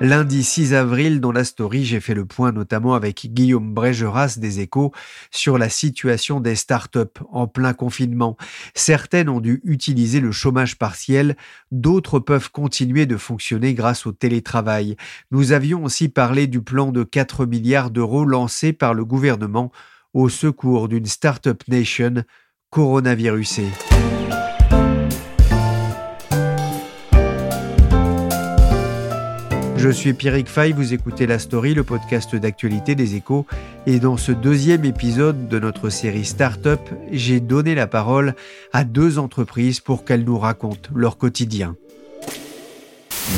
Lundi 6 avril, dans la story, j'ai fait le point notamment avec Guillaume Brégeras des Échos sur la situation des startups en plein confinement. Certaines ont dû utiliser le chômage partiel, d'autres peuvent continuer de fonctionner grâce au télétravail. Nous avions aussi parlé du plan de 4 milliards d'euros lancé par le gouvernement au secours d'une startup nation coronavirusée. Je suis Pierrick Fay, vous écoutez La Story, le podcast d'actualité des échos. Et dans ce deuxième épisode de notre série Startup, j'ai donné la parole à deux entreprises pour qu'elles nous racontent leur quotidien.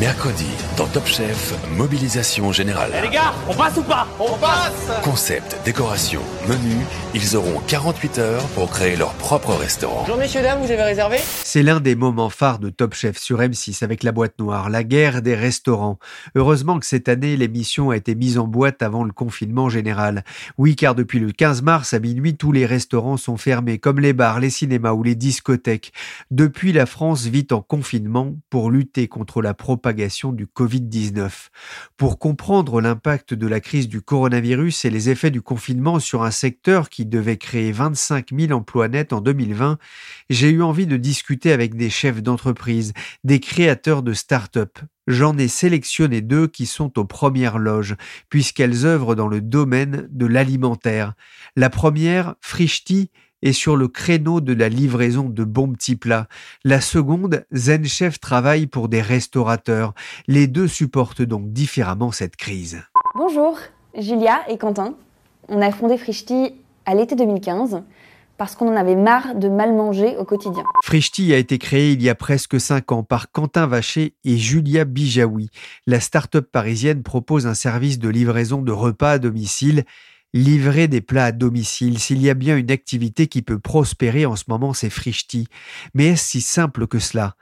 Mercredi, dans Top Chef, mobilisation générale. Eh les gars, on passe ou pas? On passe Concept, décoration, menu, ils auront 48 heures pour créer leur propre restaurant. Bonjour messieurs, dames, vous avez réservé? C'est l'un des moments phares de Top Chef sur M6 avec la boîte noire, la guerre des restaurants. Heureusement que cette année, l'émission a été mise en boîte avant le confinement général. Oui, car depuis le 15 mars à minuit, tous les restaurants sont fermés, comme les bars, les cinémas ou les discothèques. Depuis, la France vit en confinement pour lutter contre la propagation propagation du Covid-19. Pour comprendre l'impact de la crise du coronavirus et les effets du confinement sur un secteur qui devait créer 25 000 emplois nets en 2020, j'ai eu envie de discuter avec des chefs d'entreprise, des créateurs de start-up. J'en ai sélectionné deux qui sont aux premières loges, puisqu'elles œuvrent dans le domaine de l'alimentaire. La première, Frichti, est sur le créneau de la livraison de bons petits plats. La seconde, ZenChef travaille pour des restaurateurs. Les deux supportent donc différemment cette crise. Bonjour, Julia et Quentin. On a fondé Frichti à l'été 2015 parce qu'on en avait marre de mal manger au quotidien. Frichti a été créé il y a presque 5 ans par Quentin Vacher et Julia Bijawi. La start-up parisienne propose un service de livraison de repas à domicile livrer des plats à domicile, s'il y a bien une activité qui peut prospérer en ce moment, c'est Frichti. Mais est-ce si simple que cela?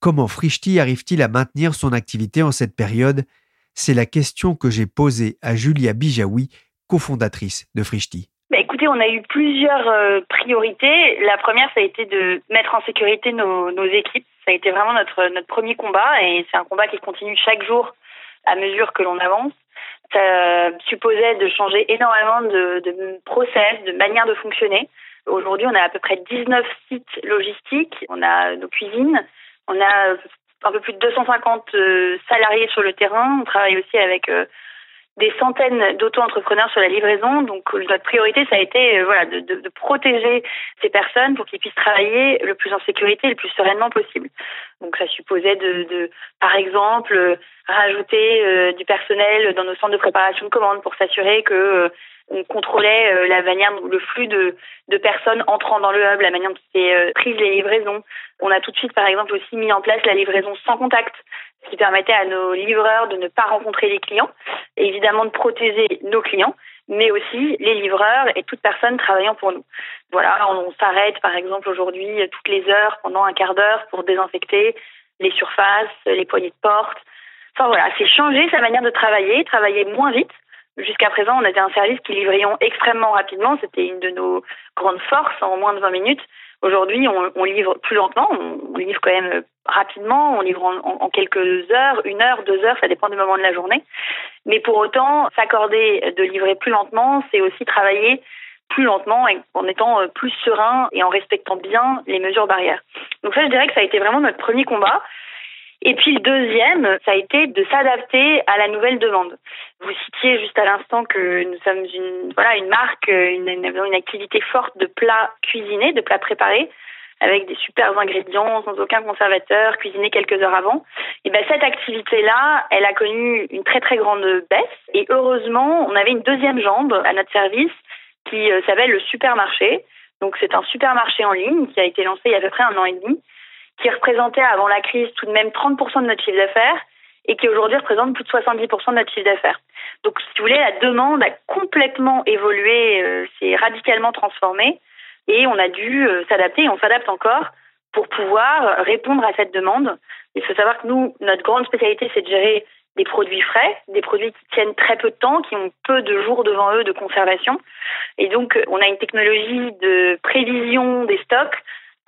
Comment Frichti arrive-t-il à maintenir son activité en cette période? C'est la question que j'ai posée à Julia Bijawi, cofondatrice de Frichti. Bah écoutez, on a eu plusieurs euh, priorités. La première, ça a été de mettre en sécurité nos, équipes. Ça a été vraiment notre premier combat et c'est un combat qui continue chaque jour à mesure que l'on avance ça supposait de changer énormément de, de process, de manière de fonctionner. Aujourd'hui, on a à peu près 19 sites logistiques, on a nos cuisines, on a un peu plus de 250 euh, salariés sur le terrain. On travaille aussi avec euh, des centaines d'auto-entrepreneurs sur la livraison. Donc notre priorité, ça a été euh, voilà de, de, de, protéger ces personnes pour qu'ils puissent travailler le plus en sécurité et le plus sereinement possible. Donc ça supposait de, de par exemple rajouter euh, du personnel dans nos centres de préparation de commandes pour s'assurer que euh, on contrôlait euh, la manière, le flux de, de personnes entrant dans le hub, la manière dont c'était prise les livraisons. On a tout de suite, par exemple, aussi mis en place la livraison sans contact, ce qui permettait à nos livreurs de ne pas rencontrer les clients, et évidemment de protéger nos clients, mais aussi les livreurs et toute personne travaillant pour nous. Voilà, on, s'arrête, par exemple, aujourd'hui toutes les heures pendant un quart d'heure pour désinfecter les surfaces, les poignées de porte. Enfin voilà, c'est changer sa manière de travailler, travailler moins vite, Jusqu'à présent, on était un service qui livrions extrêmement rapidement. C'était une de nos grandes forces en moins de 20 minutes. Aujourd'hui, on, livre plus lentement. On, livre quand même rapidement. On livre en, quelques heures, une heure, deux heures, ça dépend du moment de la journée. Mais pour autant, s'accorder de livrer plus lentement, c'est aussi travailler plus lentement en étant plus serein et en respectant bien les mesures barrières. Donc ça, je dirais que ça a été vraiment notre premier combat. Et puis le deuxième, ça a été de s'adapter à la nouvelle demande. Vous citiez juste à l'instant que nous sommes une voilà une marque, une, activité forte de plats cuisinés, de plats préparés avec des super ingrédients, sans aucun conservateur, cuisinés quelques heures avant. Et ben cette activité-là, elle a connu une très très grande baisse. Et heureusement, on avait une deuxième jambe à notre service qui euh, s'appelle le supermarché Donc c'est un supermarché en ligne qui a été lancé il y a à peu près un an et demi, qui représentait avant la crise tout de même 30% de notre chiffre d'affaires et qui aujourd'hui représente plus de 70% de notre chiffre d'affaires. Donc si vous voulez, la demande a complètement évolué, euh, s'est radicalement transformée et on a dû euh, s'adapter et on s'adapte encore pour pouvoir répondre à cette demande. Il faut savoir que nous, notre grande spécialité, c'est de gérer des produits frais, des produits qui tiennent très peu de temps, qui ont peu de jours devant eux de conservation. Et donc, on a une technologie de prévision des stocks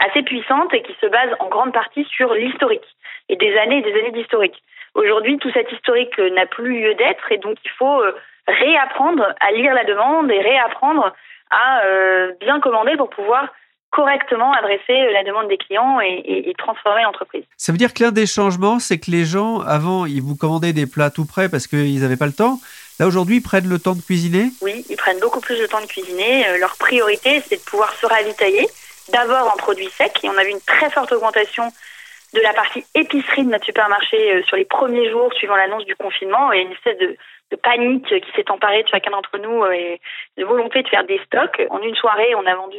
assez puissante et qui se base en grande partie sur l'historique et des années et des années d'historique. Aujourd'hui, tout cet historique n'a plus lieu d'être et donc il faut euh, réapprendre à lire la demande et réapprendre à euh, bien commander pour pouvoir correctement adresser la demande des clients et, transformer l'entreprise. Ça veut dire que l'un des changements, c'est que les gens, avant, ils vous commandaient des plats tout prêts parce qu'ils n'avaient pas le temps. Là, aujourd'hui, ils prennent le temps de cuisiner? Oui, ils prennent beaucoup plus de temps de cuisiner. Euh, leur priorité, c'est de pouvoir se ravitailler, d'abord en produits secs. Et on a vu une très forte augmentation de la partie épicerie de notre supermarché euh, sur les premiers jours suivant l'annonce du confinement et une espèce de, panique qui s'est emparée de chacun d'entre nous euh, et de volonté de faire des stocks. En une soirée, on a vendu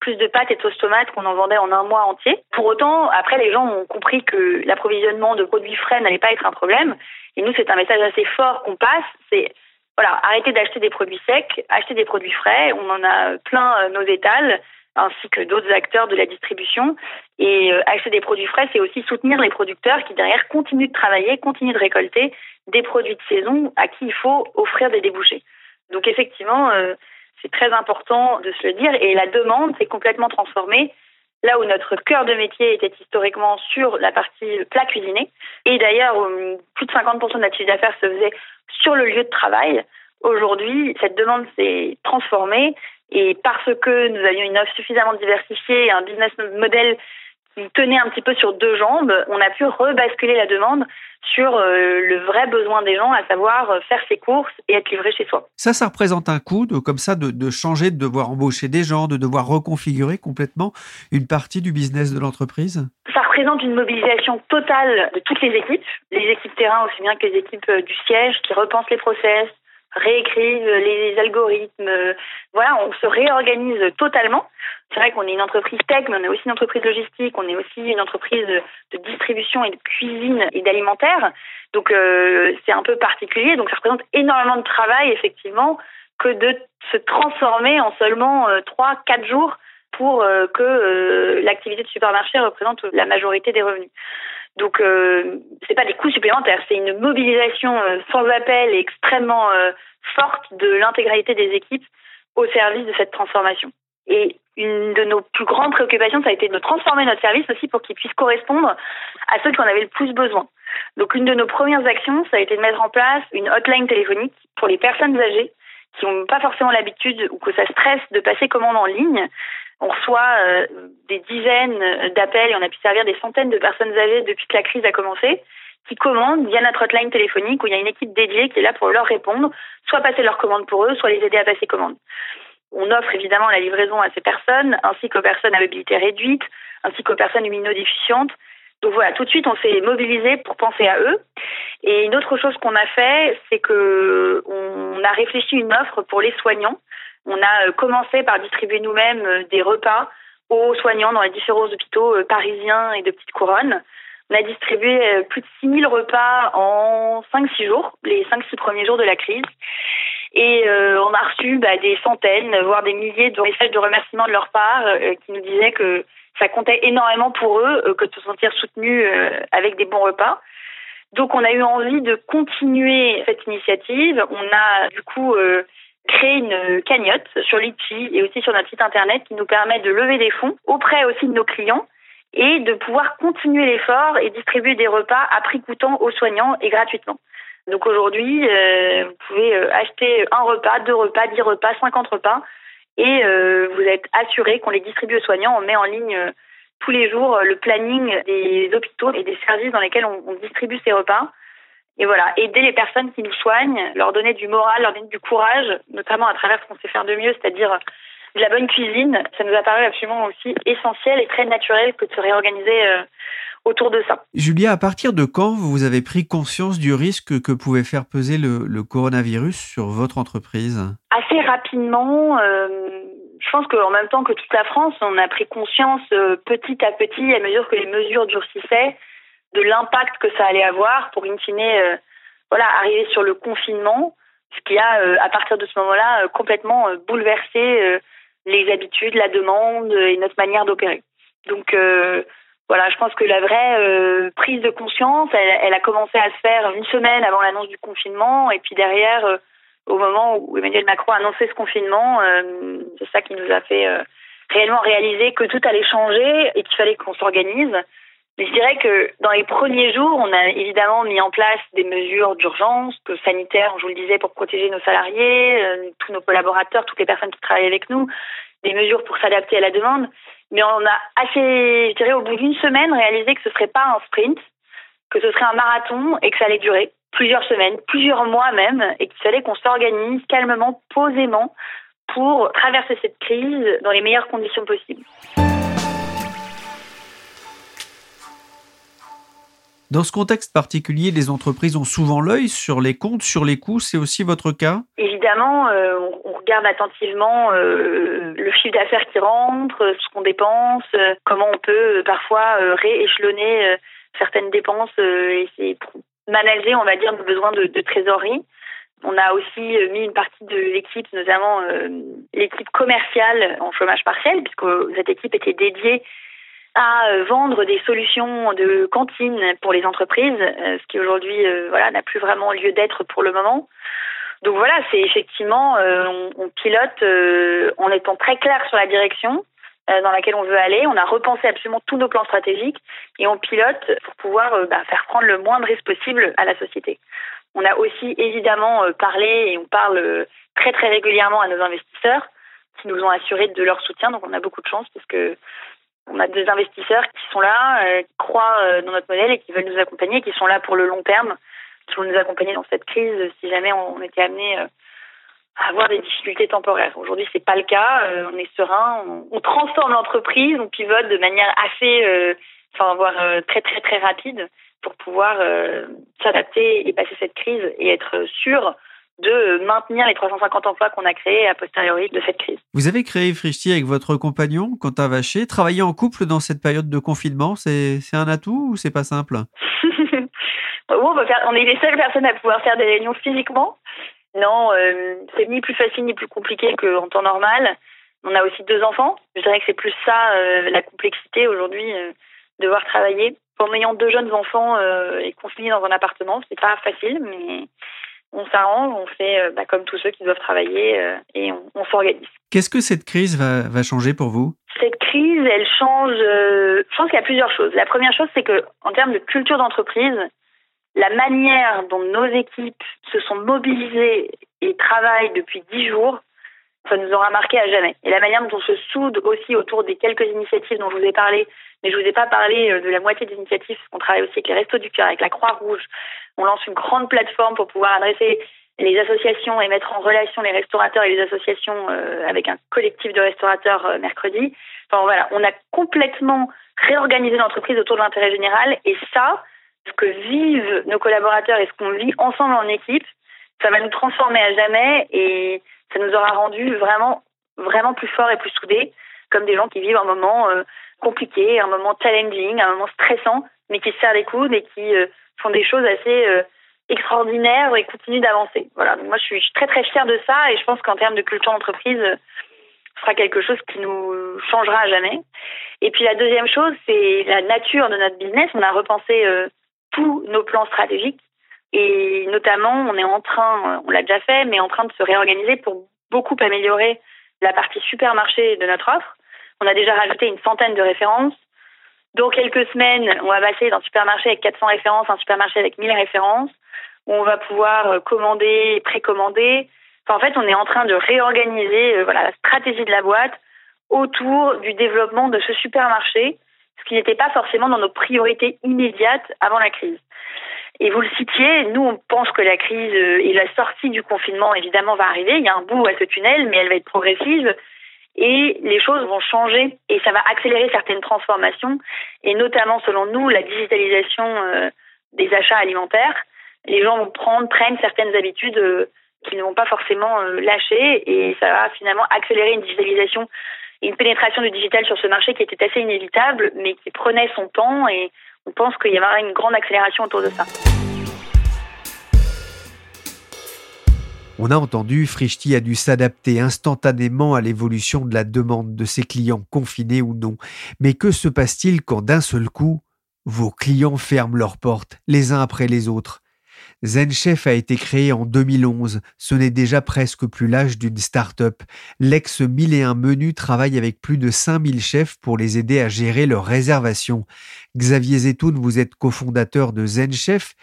plus de pâtes et de sauce tomates qu'on en vendait en un mois entier. Pour autant, après, les gens ont compris que l'approvisionnement de produits frais n'allait pas être un problème. Et nous, c'est un message assez fort qu'on passe. C'est voilà, arrêtez d'acheter des produits secs, achetez des produits frais. On en a plein euh, nos étals ainsi que d'autres acteurs de la distribution. Et euh, acheter des produits frais, c'est aussi soutenir les producteurs qui derrière continuent de travailler, continuent de récolter des produits de saison à qui il faut offrir des débouchés. Donc effectivement, euh, c'est très important de se le dire. Et la demande s'est complètement transformée. Là où notre cœur de métier était historiquement sur la partie plat cuisiné, et d'ailleurs plus de 50% de notre chiffre d'affaires se faisait sur le lieu de travail, aujourd'hui cette demande s'est transformée et parce que nous avions une offre suffisamment diversifiée, un business model qui tenait un petit peu sur deux jambes, on a pu rebasculer la demande sur euh, le vrai besoin des gens, à savoir euh, faire ses courses et être livré chez soi. Ça, ça représente un coût de, comme ça de, de, changer, de devoir embaucher des gens, de devoir reconfigurer complètement une partie du business de l'entreprise? Ça représente une mobilisation totale de toutes les équipes, les équipes terrain aussi bien que les équipes euh, du siège qui repensent les process, réécrivent les algorithmes. Voilà, on se réorganise totalement. C'est vrai qu'on est une entreprise tech, mais on est aussi une entreprise logistique, on est aussi une entreprise de distribution et de cuisine et d'alimentaire. Donc euh, c'est un peu particulier. Donc ça représente énormément de travail, effectivement, que de se transformer en seulement euh, trois, quatre jours pour euh, que l'activité de supermarché représente la majorité des revenus. Donc, euh, c'est pas des coûts supplémentaires, c'est une mobilisation euh, sans appel et extrêmement euh, forte de l'intégralité des équipes au service de cette transformation. Et une de nos plus grandes préoccupations, ça a été de transformer notre service aussi pour qu'il puisse correspondre à ceux qui en avaient le plus besoin. Donc, une de nos premières actions, ça a été de mettre en place une hotline téléphonique pour les personnes âgées qui n'ont pas forcément l'habitude ou que ça stresse de passer commande en ligne on reçoit euh, des dizaines d'appels et on a pu servir des centaines de personnes âgées depuis que la crise a commencé qui commandent via notre hotline téléphonique où il y a une équipe dédiée qui est là pour leur répondre, soit passer leurs commandes pour eux, soit les aider à passer commande. On offre évidemment la livraison à ces personnes, ainsi qu'aux personnes à mobilité réduite, ainsi qu'aux personnes immunodéficientes. Donc voilà, tout de suite, on s'est mobilisé pour penser à eux. Et une autre chose qu'on a fait, c'est que on a réfléchi une offre pour les soignants on a euh, commencé par distribuer nous-mêmes euh, des repas aux soignants dans les différents hôpitaux euh, parisiens et de petites couronnes. On a distribué plus de 6000 repas en 5-6 jours, les 5-6 premiers jours de la crise. Et on a reçu bah, des centaines, voire des milliers de messages de remerciement de leur part qui nous disaient que ça comptait énormément pour eux que de se sentir soutenus avec des bons repas. Donc on a eu envie de continuer cette initiative. On a du coup créer une cagnotte sur Litchi et aussi sur notre site internet qui nous permet de lever des fonds auprès aussi de nos clients et de pouvoir continuer l'effort et distribuer des repas à prix coûtant aux soignants et gratuitement. Donc aujourd'hui, euh, vous pouvez euh, acheter un repas, deux repas, dix repas, cinquante repas et euh, vous êtes assuré qu'on les distribue aux soignants. On met en ligne tous les jours le planning des hôpitaux et des services dans lesquels on distribue ces repas. Et voilà, aider les personnes qui nous soignent, leur donner du moral, leur donner du courage, notamment à travers ce qu'on sait faire de mieux, c'est-à-dire de la bonne cuisine. Ça nous a paru absolument aussi essentiel et très naturel que de se réorganiser euh, autour de ça. Julia, à partir de quand vous avez pris conscience du risque que pouvait faire peser le, coronavirus sur votre entreprise? Assez rapidement. Euh, je pense qu'en même temps que toute la France, on a pris conscience euh, petit à petit, à mesure que les mesures durcissaient, de l'impact que ça allait avoir pour, in fine, euh, voilà, arriver sur le confinement, ce qui a, à partir de ce moment-là, complètement bouleversé les habitudes, la demande et notre manière d'opérer. Donc, voilà, je pense que la vraie euh, prise de conscience, elle, a commencé à se faire une semaine avant l'annonce du confinement, et puis derrière, euh, au moment où Emmanuel Macron a annoncé ce confinement, euh, c'est ça qui nous a fait réellement réaliser que tout allait changer et qu'il fallait qu'on s'organise. Mais je dirais que dans les premiers jours, on a évidemment mis en place des mesures d'urgence, sanitaires, je vous le disais, pour protéger nos salariés, tous nos collaborateurs, toutes les personnes qui travaillent avec nous, des mesures pour s'adapter à la demande. Mais on a assez, je dirais, au bout d'une semaine, réalisé que ce serait pas un sprint, que ce serait un marathon et que ça allait durer plusieurs semaines, plusieurs mois même, et qu'il fallait qu'on s'organise calmement, posément, pour traverser cette crise dans les meilleures conditions possibles. Dans ce contexte particulier, les entreprises ont souvent l'œil sur les comptes, sur les coûts. C'est aussi votre cas? Évidemment, euh, on regarde attentivement euh, le chiffre d'affaires qui rentre, ce qu'on dépense, euh, comment on peut parfois rééchelonner certaines dépenses et c'est manager, on va dire, nos besoins de, de, trésorerie. On a aussi mis une partie de l'équipe, notamment l'équipe commerciale en chômage partiel, puisque cette équipe était dédiée à euh, vendre des solutions de cantine pour les entreprises, euh, ce qui aujourd'hui euh, voilà n'a plus vraiment lieu d'être pour le moment. Donc voilà, c'est effectivement on, pilote en étant très clair sur la direction dans laquelle on veut aller. On a repensé absolument tous nos plans stratégiques et on pilote pour pouvoir bah, faire prendre le moins de risques possible à la société. On a aussi évidemment parlé et on parle très très régulièrement à nos investisseurs qui nous ont assuré de leur soutien. Donc on a beaucoup de chance parce que on a des investisseurs qui sont là, euh, qui croient euh, dans notre modèle et qui veulent nous accompagner, qui sont là pour le long terme, qui vont nous accompagner dans cette crise si jamais on était amené euh, à avoir des difficultés temporaires. Aujourd'hui, c'est pas le cas. on est serein, on, transforme l'entreprise, on pivote de manière assez, enfin, voire très très très rapide pour pouvoir s'adapter et passer cette crise et être sûr de maintenir les 350 emplois qu'on a créés a posteriori de cette crise. Vous avez créé Frishti avec votre compagnon, Quentin Vacher. Travailler en couple dans cette période de confinement, c'est un atout ou c'est pas simple? On, on, est les seules personnes à pouvoir faire des réunions physiquement. Non, euh, c'est ni plus facile ni plus compliqué qu'en temps normal. On a aussi deux enfants. Je dirais que c'est plus ça euh, la complexité aujourd'hui, euh, devoir travailler. En ayant deux jeunes enfants et confinés dans un appartement, c'est pas facile, mais on s'arrange, on fait euh, bah, comme tous ceux qui doivent travailler euh, et on, s'organise. Qu'est-ce que cette crise va, changer pour vous? Cette crise, elle change. Euh, je pense qu'il y a plusieurs choses. La première chose, c'est que en termes de culture d'entreprise, la manière dont nos équipes se sont mobilisées et travaillent depuis dix jours, ça nous aura marqué à jamais. Et la manière dont on se soude aussi autour des quelques initiatives dont je vous ai parlé, mais je vous ai pas parlé de la moitié des initiatives, qu'on travaille aussi avec les Restos du Cœur, avec la Croix-Rouge, on lance une grande plateforme pour pouvoir adresser les associations et mettre en relation les restaurateurs et les associations euh, avec un collectif de restaurateurs euh, mercredi. Enfin voilà, on a complètement réorganisé l'entreprise autour de l'intérêt général et ça, ce que vivent nos collaborateurs et ce qu'on vit ensemble en équipe, ça va nous transformer à jamais et ça nous aura rendu vraiment vraiment plus forts et plus soudés comme des gens qui vivent un moment euh, compliqué, un moment challenging, un moment stressant, mais qui se serrent les coudes et qui font des choses assez euh, extraordinaires et continuent d'avancer. Voilà. moi, je suis, très très fière de ça et je pense qu'en termes de culture d'entreprise, ce sera quelque chose qui nous changera à jamais. Et puis la deuxième chose, c'est la nature de notre business. On a repensé euh, tous nos plans stratégiques et notamment, on est en train, on l'a déjà fait, mais en train de se réorganiser pour beaucoup améliorer la partie supermarché de notre offre. On a déjà rajouté une centaine de références. Dans quelques semaines, on va passer d'un supermarché avec 400 références à un supermarché avec 1000 références, où on va pouvoir euh, commander, précommander. en fait, on est en train de réorganiser euh, la stratégie de la boîte autour du développement de ce supermarché, ce qui n'était pas forcément dans nos priorités immédiates avant la crise. Et vous le citiez, nous on pense que la crise euh, et la sortie du confinement évidemment va arriver. Il y a un bout à ce tunnel, mais elle va être progressive. et les choses vont changer et ça va accélérer certaines transformations et notamment selon nous la digitalisation euh, des achats alimentaires. Les gens vont prendre, prennent certaines habitudes euh, qu'ils ne vont pas forcément lâcher et ça va finalement accélérer une digitalisation une pénétration du digital sur ce marché qui était assez inévitable mais qui prenait son temps et on pense qu'il y aura une grande accélération autour de ça. On a entendu, Frischti a dû s'adapter instantanément à l'évolution de la demande de ses clients, confinés ou non. Mais que se passe-t-il quand d'un seul coup, vos clients ferment leurs portes, les uns après les autres? ZenChef a été créé en 2011. Ce n'est déjà presque plus l'âge d'une start-up. L'ex 1001 Menu travaille avec plus de 5000 chefs pour les aider à gérer leurs réservations. Xavier Zetoun, vous êtes cofondateur de ZenChef.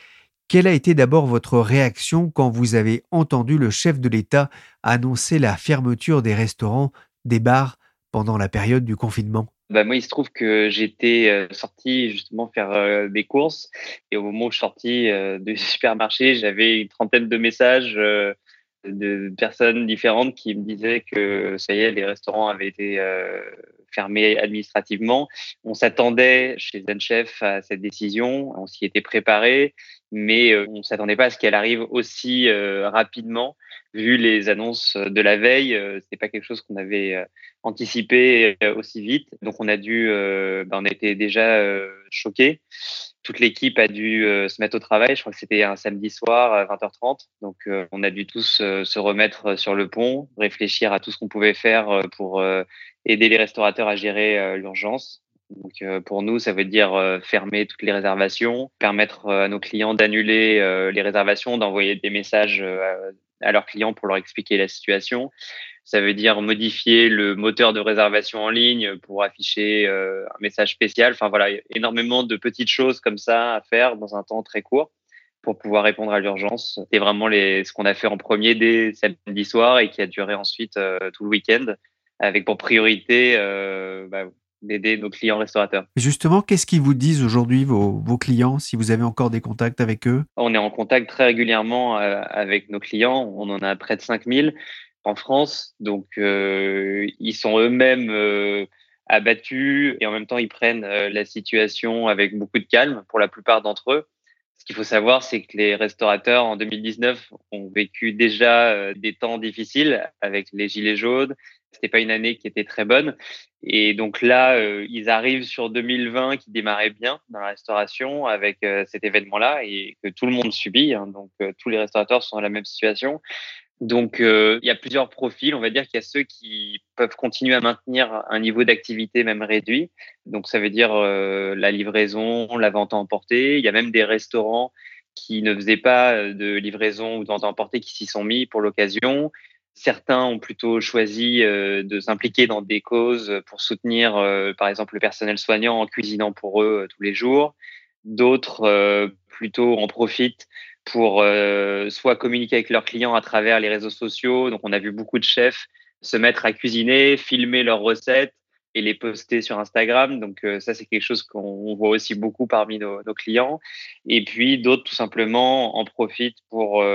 Quelle a été d'abord votre réaction quand vous avez entendu le chef de l'État annoncer la fermeture des restaurants, des bars pendant la période du confinement? Bah moi, il se trouve que j'étais euh, sorti justement faire euh, des courses. Et au moment où je suis sorti euh, du supermarché, j'avais une trentaine de messages de personnes différentes qui me disaient que ça y est, les restaurants avaient été fermés administrativement. On s'attendait chez ZenChef à cette décision, on s'y était préparé, mais on ne s'attendait pas à ce qu'elle arrive aussi rapidement vu les annonces de la veille, euh, c'est pas quelque chose qu'on avait euh, anticipé euh, aussi vite. Donc on a dû, ben, on était déjà choqués. Toute l'équipe a dû se mettre au travail. Je crois que c'était un samedi soir à 20h30. Donc on a dû tous se remettre sur le pont, réfléchir à tout ce qu'on pouvait faire pour aider les restaurateurs à gérer l'urgence. Donc pour nous, ça veut dire fermer toutes les réservations, permettre à nos clients d'annuler les réservations, d'envoyer des messages à leurs clients pour leur expliquer la situation. Ça veut dire modifier le moteur de réservation en ligne pour afficher euh, un message spécial. Enfin voilà, énormément de petites choses comme ça à faire dans un temps très court pour pouvoir répondre à l'urgence. C'est vraiment les, ce qu'on a fait en premier dès samedi soir et qui a duré ensuite euh, tout le week-end avec pour priorité euh, bah, d'aider nos clients restaurateurs. Justement, qu'est-ce qu'ils vous disent aujourd'hui, vos, vos, clients, si vous avez encore des contacts avec eux? On est en contact très régulièrement euh, avec nos clients. On en a près de 5000 en France. Donc, euh, ils sont eux-mêmes euh, abattus et en même temps, ils prennent la situation avec beaucoup de calme pour la plupart d'entre eux. Ce qu'il faut savoir, c'est que les restaurateurs en 2019 ont vécu déjà des temps difficiles avec les gilets jaunes, c'était pas une année qui était très bonne. Et donc là, euh, ils arrivent sur 2020 qui démarrait bien dans la restauration avec euh, cet événement-là et que tout le monde subit. Hein. donc euh, tous les restaurateurs sont dans la même situation. Donc il y a plusieurs profils. On va dire qu'il y a ceux qui peuvent continuer à maintenir un niveau d'activité même réduit. Donc ça veut dire la livraison, la vente à emporter. Il y a même des restaurants qui ne faisaient pas de livraison ou de vente à emporter qui s'y sont mis pour l'occasion. Certains ont plutôt choisi euh, de s'impliquer dans des causes pour soutenir, euh, par exemple, le personnel soignant en cuisinant pour eux euh, tous les jours. D'autres plutôt en profitent pour soit communiquer avec leurs clients à travers les réseaux sociaux. Donc, on a vu beaucoup de chefs se mettre à cuisiner, filmer leurs recettes et les poster sur Instagram. Donc ça, c'est quelque chose qu'on voit aussi beaucoup parmi nos, nos clients. Et puis d'autres, tout simplement, en profitent pour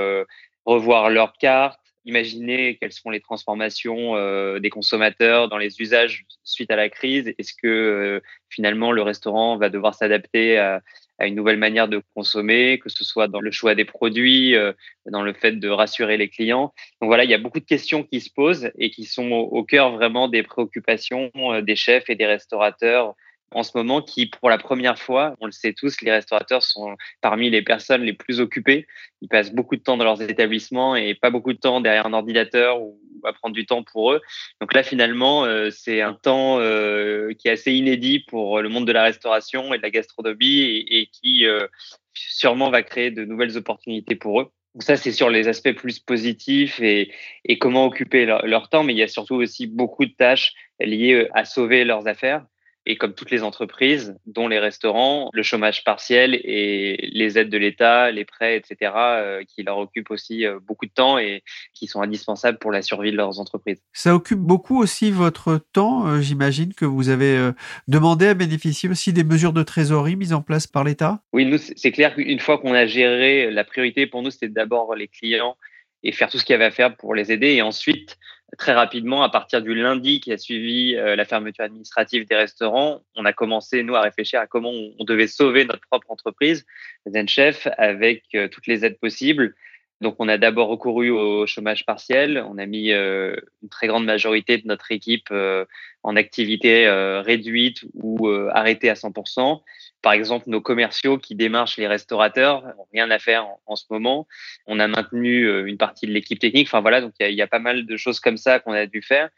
revoir leurs cartes, imaginer quelles seront les transformations euh, des consommateurs dans les usages suite à la crise. Est-ce que euh, finalement le restaurant va devoir s'adapter à, une nouvelle manière de consommer, que ce soit dans le choix des produits, euh, dans le fait de rassurer les clients? Donc voilà, il y a beaucoup de questions qui se posent et qui sont au cœur vraiment des préoccupations des chefs et des restaurateurs en ce moment qui, pour la première fois, on le sait tous, les restaurateurs sont parmi les personnes les plus occupées. Ils passent beaucoup de temps dans leurs établissements et pas beaucoup de temps derrière un ordinateur ou à prendre du temps pour eux. Donc là, finalement, euh, c'est un temps euh, qui est assez inédit pour le monde de la restauration et de la gastronomie et, qui euh, sûrement va créer de nouvelles opportunités pour eux. Donc ça, c'est sur les aspects plus positifs et, et comment occuper leur, leur, temps, mais il y a surtout aussi beaucoup de tâches liées à sauver leurs affaires. Et comme toutes les entreprises, dont les restaurants, le chômage partiel et les aides de l'État, les prêts, etc., euh, qui leur occupent aussi euh, beaucoup de temps et qui sont indispensables pour la survie de leurs entreprises. Ça occupe beaucoup aussi votre temps. Euh, j'imagine que vous avez demandé à bénéficier aussi des mesures de trésorerie mises en place par l'État? Oui, nous, c'est clair qu'une fois qu'on a géré, la priorité pour nous, c'était d'abord les clients et faire tout ce qu'il y avait à faire pour les aider et ensuite très rapidement, à partir du lundi qui a suivi la fermeture administrative des restaurants, on a commencé, nous, à réfléchir à comment on, devait sauver notre propre entreprise, ZenChef, avec toutes les aides possibles. Donc, on a d'abord recouru au chômage partiel. On a mis euh, une très grande majorité de notre équipe euh, en activité euh, réduite ou arrêtée à 100%. Par exemple, nos commerciaux qui démarchent les restaurateurs n'ont rien à faire en, ce moment. On a maintenu une partie de l'équipe technique. Enfin voilà, donc il y, a pas mal de choses comme ça qu'on a dû faire.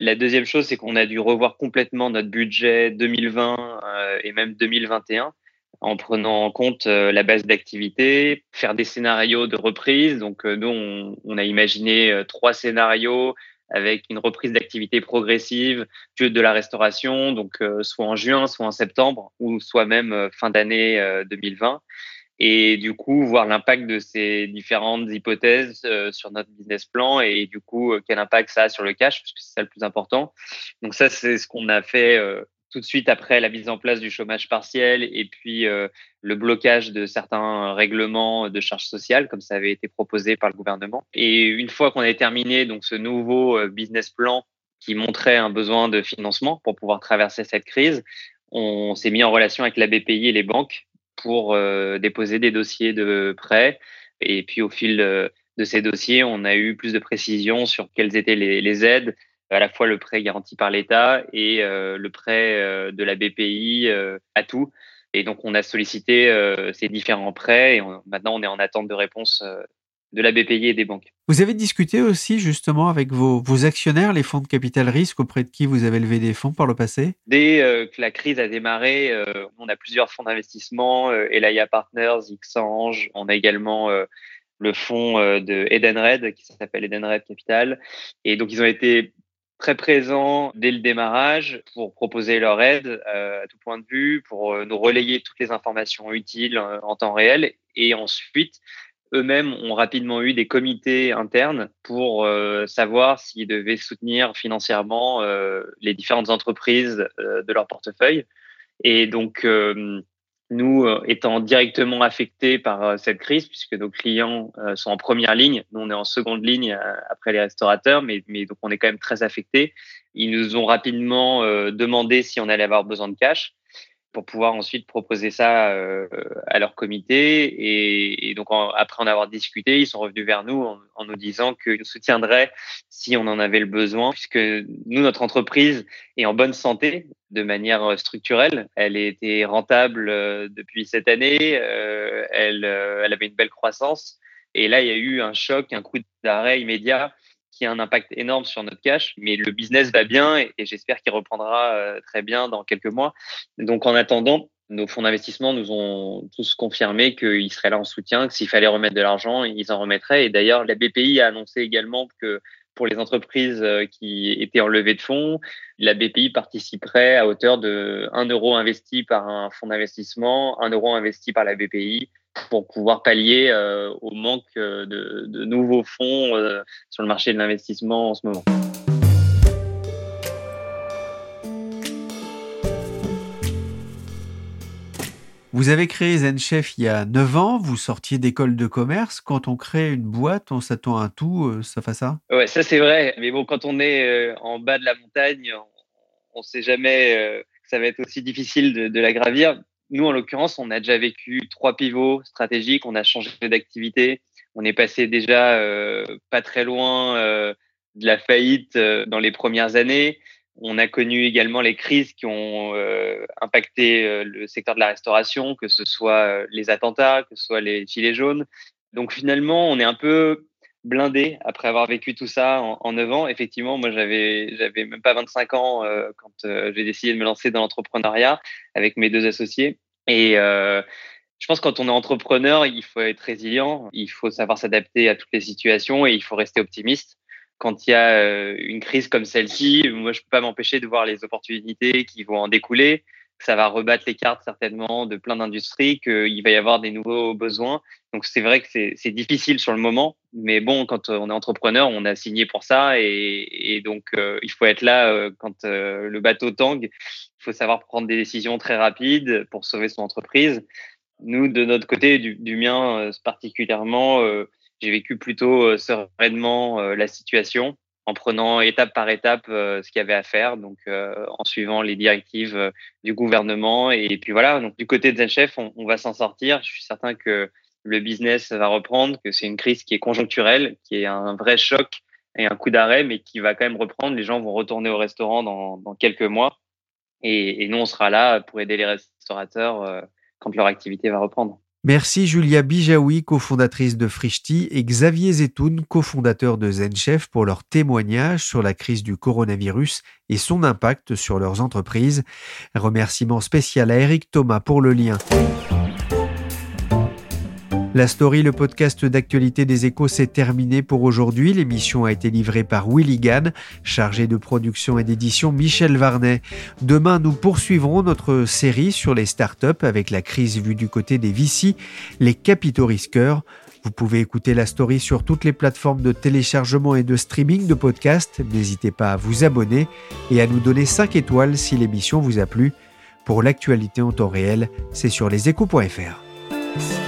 La deuxième chose, c'est qu'on a dû revoir complètement notre budget 2020 et même 2021 en prenant en compte euh, la base d'activité, faire des scénarios de reprise. Donc euh, nous, on, a imaginé euh, trois scénarios avec une reprise d'activité progressive de la restauration, donc soit en juin, soit en septembre, ou soit même fin d'année 2020. Et du coup, voir l'impact de ces différentes hypothèses sur notre business plan et du coup, quel impact ça a sur le cash, parce que c'est ça le plus important. Donc ça, c'est ce qu'on a fait tout de suite après la mise en place du chômage partiel et puis euh, le blocage de certains règlements de charges sociales, comme ça avait été proposé par le gouvernement. Et une fois qu'on avait terminé donc ce nouveau euh, business plan qui montrait un besoin de financement pour pouvoir traverser cette crise, on s'est mis en relation avec la BPI et les banques pour euh, déposer des dossiers de prêt. Et puis au fil de ces dossiers, on a eu plus de précisions sur quelles étaient les, les aides, à la fois le prêt garanti par l'État et euh, le prêt euh, de la BPI euh, à tout. Et donc, on a sollicité ces différents prêts et maintenant, on est en attente de réponse de la BPI et des banques. Vous avez discuté aussi justement avec vos, vos, actionnaires, les fonds de capital risque, auprès de qui vous avez levé des fonds par le passé? Dès que la crise a démarré, on a plusieurs fonds d'investissement, Elaya Partners, Xange, on a également le fonds de Edenred qui s'appelle Edenred Capital. Et donc, ils ont été très présents dès le démarrage pour proposer leur aide euh, à tout point de vue, pour euh, nous relayer toutes les informations utiles euh, en temps réel. Et ensuite, eux-mêmes ont rapidement eu des comités internes pour savoir s'ils devaient soutenir financièrement les différentes entreprises de leur portefeuille. Et donc, nous euh, étant directement affectés par euh, cette crise, puisque nos clients euh, sont en première ligne, nous on est en seconde ligne après les restaurateurs, mais, mais donc on est quand même très affectés. Ils nous ont rapidement demandé si on allait avoir besoin de cash pour pouvoir ensuite proposer ça euh, à leur comité. Et, donc, après en avoir discuté, ils sont revenus vers nous en, nous disant qu'ils nous soutiendraient si on en avait le besoin, puisque nous, notre entreprise est en bonne santé de manière structurelle. Elle était rentable euh, depuis cette année. Euh, elle avait une belle croissance. Et là, il y a eu un choc, un coup d'arrêt immédiat qui a un impact énorme sur notre cash, mais le business va bien et, j'espère qu'il reprendra euh, très bien dans quelques mois. Donc en attendant, nos fonds d'investissement nous ont tous confirmé qu'ils seraient là en soutien, que s'il fallait remettre de l'argent, ils en remettraient. Et d'ailleurs, la BPI a annoncé également que pour les entreprises euh, qui étaient en levée de fonds, la BPI participerait à hauteur de 1 euro investi par un fonds d'investissement, 1 euro investi par la BPI pour pouvoir pallier euh, au manque euh, de, nouveaux fonds euh, sur le marché de l'investissement en ce moment. Vous avez créé ZenChef il y a 9 ans, vous sortiez d'école de commerce. Quand on crée une boîte, on s'attend à tout, ça fait ça? Ouais, ça c'est vrai. Mais bon, quand on est en bas de la montagne, on ne sait jamais que ça va être aussi difficile de, de la gravir nous, en l'occurrence, on a déjà vécu trois pivots stratégiques, on a changé d'activité, on est passé déjà euh, pas très loin euh, de la faillite euh, dans les premières années. On a connu également les crises qui ont impacté le secteur de la restauration, que ce soit les attentats, que ce soit les gilets jaunes. Donc finalement, on est un peu blindé après avoir vécu tout ça en, en 9 ans. Effectivement, moi, j'avais, j'avais même pas 25 ans euh, quand euh, j'ai décidé de me lancer dans l'entrepreneuriat avec mes deux associés. Et euh, je pense que quand on est entrepreneur, il faut être résilient, il faut savoir s'adapter à toutes les situations et il faut rester optimiste. Quand il y a une crise comme celle-ci, moi, je peux pas m'empêcher de voir les opportunités qui vont en découler ça va rebattre les cartes certainement de plein d'industries, qu'il va y avoir des nouveaux besoins. Donc c'est vrai que c'est difficile sur le moment, mais bon, quand on est entrepreneur, on a signé pour ça et, donc euh, il faut être là euh, quand euh, le bateau tangue. Il faut savoir prendre des décisions très rapides pour sauver son entreprise. Nous, de notre côté, du mien particulièrement, j'ai vécu plutôt sereinement la situation en prenant étape par étape ce qu'il y avait à faire, donc en suivant les directives du gouvernement. Et, puis voilà, donc du côté de ZenChef, on, on va s'en sortir. Je suis certain que le business va reprendre, que c'est une crise qui est conjoncturelle, qui est un vrai choc et un coup d'arrêt, mais qui va quand même reprendre. Les gens vont retourner au restaurant dans, dans quelques mois. Et, et, nous, on sera là pour aider les restaurateurs quand leur activité va reprendre. Merci Julia Bijaoui, cofondatrice de Frishti, et Xavier Zetoun, cofondateur de ZenChef, pour leur témoignage sur la crise du coronavirus et son impact sur leurs entreprises. Remerciement spécial à Eric Thomas pour le lien. La story, le podcast d'actualité des échos, s'est terminé pour aujourd'hui. L'émission a été livrée par Willy Gann, chargé de production et d'édition Michel Varnet. Demain, nous poursuivrons notre série sur les startups avec la crise vue du côté des VC, les capitaux risqueurs. Vous pouvez écouter la story sur toutes les plateformes de téléchargement et de streaming de podcasts. N'hésitez pas à vous abonner et à nous donner 5 étoiles si l'émission vous a plu. Pour l'actualité en temps réel, c'est sur leséchos.fr.